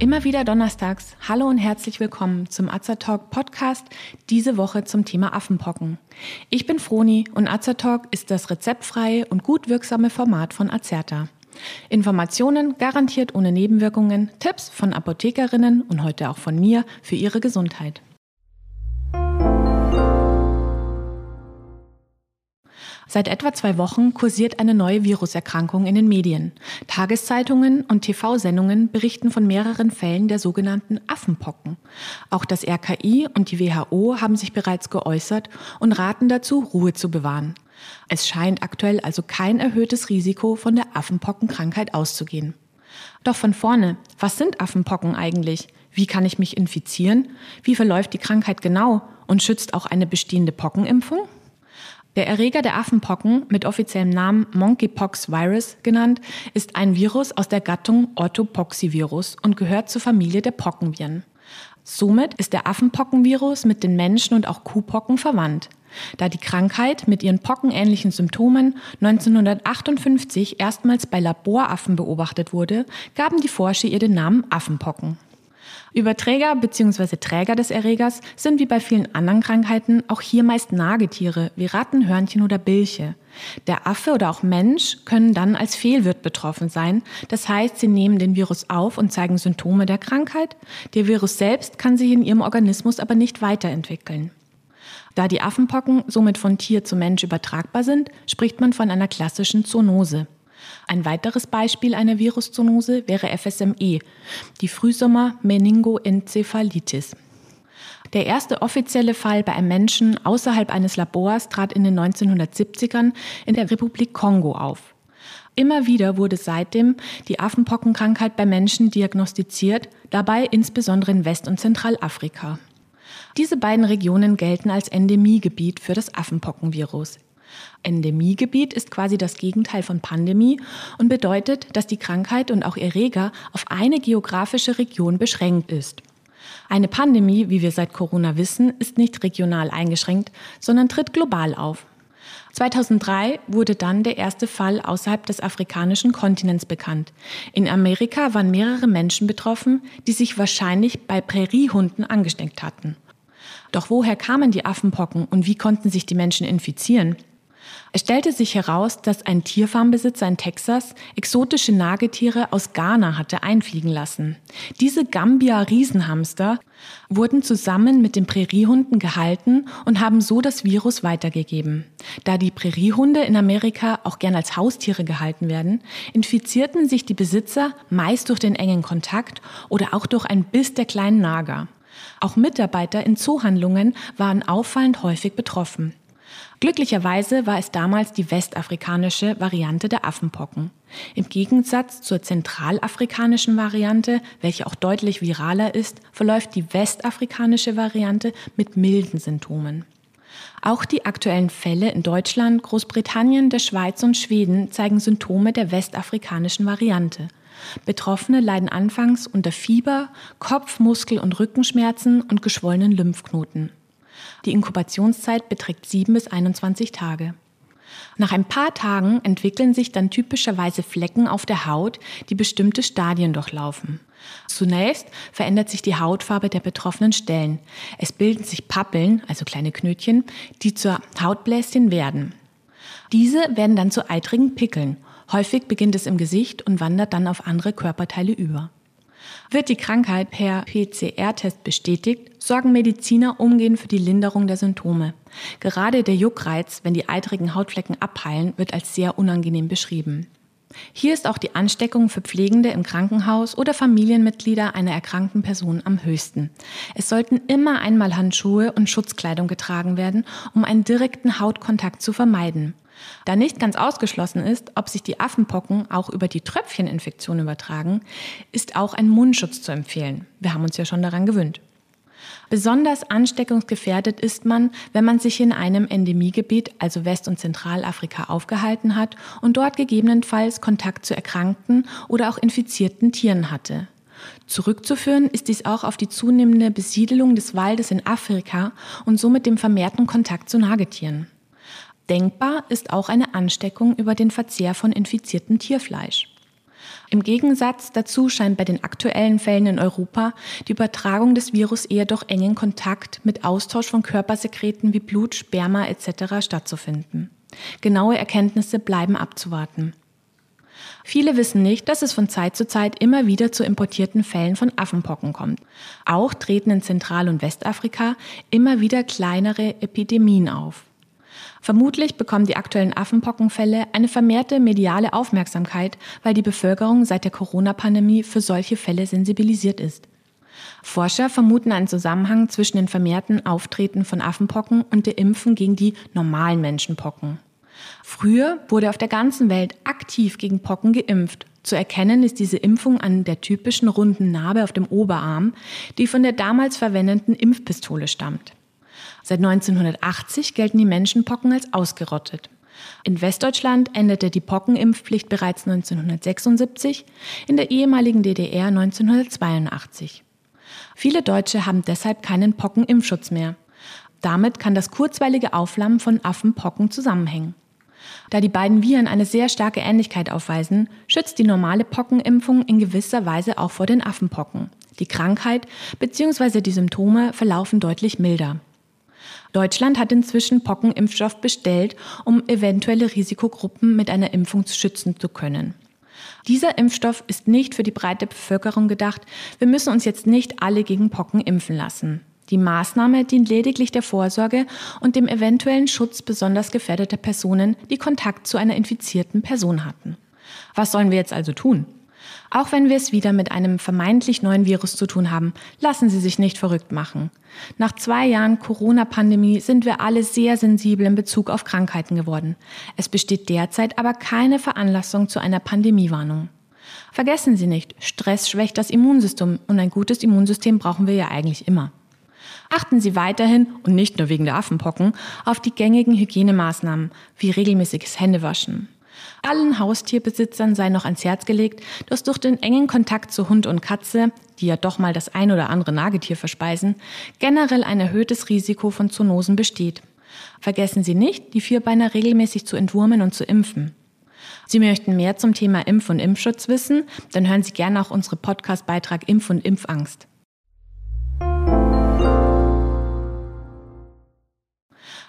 Immer wieder donnerstags. Hallo und herzlich willkommen zum Azertalk Podcast, diese Woche zum Thema Affenpocken. Ich bin Froni und Azertalk ist das rezeptfreie und gut wirksame Format von Azerta. Informationen garantiert ohne Nebenwirkungen, Tipps von Apothekerinnen und heute auch von mir für Ihre Gesundheit. Seit etwa zwei Wochen kursiert eine neue Viruserkrankung in den Medien. Tageszeitungen und TV-Sendungen berichten von mehreren Fällen der sogenannten Affenpocken. Auch das RKI und die WHO haben sich bereits geäußert und raten dazu, Ruhe zu bewahren. Es scheint aktuell also kein erhöhtes Risiko von der Affenpockenkrankheit auszugehen. Doch von vorne, was sind Affenpocken eigentlich? Wie kann ich mich infizieren? Wie verläuft die Krankheit genau? Und schützt auch eine bestehende Pockenimpfung? Der Erreger der Affenpocken, mit offiziellem Namen Monkeypox Virus genannt, ist ein Virus aus der Gattung Orthopoxyvirus und gehört zur Familie der Pockenviren. Somit ist der Affenpockenvirus mit den Menschen und auch Kuhpocken verwandt. Da die Krankheit mit ihren pockenähnlichen Symptomen 1958 erstmals bei Laboraffen beobachtet wurde, gaben die Forscher ihr den Namen Affenpocken. Überträger bzw. Träger des Erregers sind wie bei vielen anderen Krankheiten auch hier meist Nagetiere wie Ratten, Hörnchen oder Bilche. Der Affe oder auch Mensch können dann als Fehlwirt betroffen sein. Das heißt, sie nehmen den Virus auf und zeigen Symptome der Krankheit. Der Virus selbst kann sich in ihrem Organismus aber nicht weiterentwickeln. Da die Affenpocken somit von Tier zu Mensch übertragbar sind, spricht man von einer klassischen Zoonose. Ein weiteres Beispiel einer Viruszoonose wäre FSME, die Frühsommer-Meningoenzephalitis. Der erste offizielle Fall bei einem Menschen außerhalb eines Labors trat in den 1970ern in der Republik Kongo auf. Immer wieder wurde seitdem die Affenpockenkrankheit bei Menschen diagnostiziert, dabei insbesondere in West- und Zentralafrika. Diese beiden Regionen gelten als Endemiegebiet für das Affenpockenvirus. Endemiegebiet ist quasi das Gegenteil von Pandemie und bedeutet, dass die Krankheit und auch Erreger auf eine geografische Region beschränkt ist. Eine Pandemie, wie wir seit Corona wissen, ist nicht regional eingeschränkt, sondern tritt global auf. 2003 wurde dann der erste Fall außerhalb des afrikanischen Kontinents bekannt. In Amerika waren mehrere Menschen betroffen, die sich wahrscheinlich bei Präriehunden angesteckt hatten. Doch woher kamen die Affenpocken und wie konnten sich die Menschen infizieren? Es stellte sich heraus, dass ein Tierfarmbesitzer in Texas exotische Nagetiere aus Ghana hatte einfliegen lassen. Diese Gambia-Riesenhamster wurden zusammen mit den Präriehunden gehalten und haben so das Virus weitergegeben. Da die Präriehunde in Amerika auch gern als Haustiere gehalten werden, infizierten sich die Besitzer meist durch den engen Kontakt oder auch durch ein Biss der kleinen Nager. Auch Mitarbeiter in Zoohandlungen waren auffallend häufig betroffen. Glücklicherweise war es damals die westafrikanische Variante der Affenpocken. Im Gegensatz zur zentralafrikanischen Variante, welche auch deutlich viraler ist, verläuft die westafrikanische Variante mit milden Symptomen. Auch die aktuellen Fälle in Deutschland, Großbritannien, der Schweiz und Schweden zeigen Symptome der westafrikanischen Variante. Betroffene leiden anfangs unter Fieber, Kopf-, Muskel- und Rückenschmerzen und geschwollenen Lymphknoten. Die Inkubationszeit beträgt 7 bis 21 Tage. Nach ein paar Tagen entwickeln sich dann typischerweise Flecken auf der Haut, die bestimmte Stadien durchlaufen. Zunächst verändert sich die Hautfarbe der betroffenen Stellen. Es bilden sich Pappeln, also kleine Knötchen, die zur Hautbläschen werden. Diese werden dann zu eitrigen Pickeln. Häufig beginnt es im Gesicht und wandert dann auf andere Körperteile über. Wird die Krankheit per PCR-Test bestätigt, sorgen Mediziner umgehend für die Linderung der Symptome. Gerade der Juckreiz, wenn die eitrigen Hautflecken abheilen, wird als sehr unangenehm beschrieben. Hier ist auch die Ansteckung für Pflegende im Krankenhaus oder Familienmitglieder einer erkrankten Person am höchsten. Es sollten immer einmal Handschuhe und Schutzkleidung getragen werden, um einen direkten Hautkontakt zu vermeiden. Da nicht ganz ausgeschlossen ist, ob sich die Affenpocken auch über die Tröpfcheninfektion übertragen, ist auch ein Mundschutz zu empfehlen. Wir haben uns ja schon daran gewöhnt. Besonders ansteckungsgefährdet ist man, wenn man sich in einem Endemiegebiet, also West- und Zentralafrika, aufgehalten hat und dort gegebenenfalls Kontakt zu erkrankten oder auch infizierten Tieren hatte. Zurückzuführen ist dies auch auf die zunehmende Besiedelung des Waldes in Afrika und somit dem vermehrten Kontakt zu Nagetieren. Denkbar ist auch eine Ansteckung über den Verzehr von infiziertem Tierfleisch. Im Gegensatz dazu scheint bei den aktuellen Fällen in Europa die Übertragung des Virus eher durch engen Kontakt mit Austausch von Körpersekreten wie Blut, Sperma etc. stattzufinden. Genaue Erkenntnisse bleiben abzuwarten. Viele wissen nicht, dass es von Zeit zu Zeit immer wieder zu importierten Fällen von Affenpocken kommt. Auch treten in Zentral- und Westafrika immer wieder kleinere Epidemien auf. Vermutlich bekommen die aktuellen Affenpockenfälle eine vermehrte mediale Aufmerksamkeit, weil die Bevölkerung seit der Corona-Pandemie für solche Fälle sensibilisiert ist. Forscher vermuten einen Zusammenhang zwischen dem vermehrten Auftreten von Affenpocken und der Impfen gegen die normalen Menschenpocken. Früher wurde auf der ganzen Welt aktiv gegen Pocken geimpft. Zu erkennen ist diese Impfung an der typischen runden Narbe auf dem Oberarm, die von der damals verwendeten Impfpistole stammt. Seit 1980 gelten die Menschenpocken als ausgerottet. In Westdeutschland endete die Pockenimpfpflicht bereits 1976, in der ehemaligen DDR 1982. Viele Deutsche haben deshalb keinen Pockenimpfschutz mehr. Damit kann das kurzweilige Aufflammen von Affenpocken zusammenhängen. Da die beiden Viren eine sehr starke Ähnlichkeit aufweisen, schützt die normale Pockenimpfung in gewisser Weise auch vor den Affenpocken. Die Krankheit bzw. die Symptome verlaufen deutlich milder. Deutschland hat inzwischen Pockenimpfstoff bestellt, um eventuelle Risikogruppen mit einer Impfung schützen zu können. Dieser Impfstoff ist nicht für die breite Bevölkerung gedacht. Wir müssen uns jetzt nicht alle gegen Pocken impfen lassen. Die Maßnahme dient lediglich der Vorsorge und dem eventuellen Schutz besonders gefährdeter Personen, die Kontakt zu einer infizierten Person hatten. Was sollen wir jetzt also tun? Auch wenn wir es wieder mit einem vermeintlich neuen Virus zu tun haben, lassen Sie sich nicht verrückt machen. Nach zwei Jahren Corona-Pandemie sind wir alle sehr sensibel in Bezug auf Krankheiten geworden. Es besteht derzeit aber keine Veranlassung zu einer Pandemiewarnung. Vergessen Sie nicht, Stress schwächt das Immunsystem und ein gutes Immunsystem brauchen wir ja eigentlich immer. Achten Sie weiterhin, und nicht nur wegen der Affenpocken, auf die gängigen Hygienemaßnahmen wie regelmäßiges Händewaschen. Allen Haustierbesitzern sei noch ans Herz gelegt, dass durch den engen Kontakt zu Hund und Katze, die ja doch mal das ein oder andere Nagetier verspeisen, generell ein erhöhtes Risiko von Zoonosen besteht. Vergessen Sie nicht, die Vierbeiner regelmäßig zu entwurmen und zu impfen. Sie möchten mehr zum Thema Impf- und Impfschutz wissen? Dann hören Sie gerne auch unsere Podcast-Beitrag Impf- und Impfangst.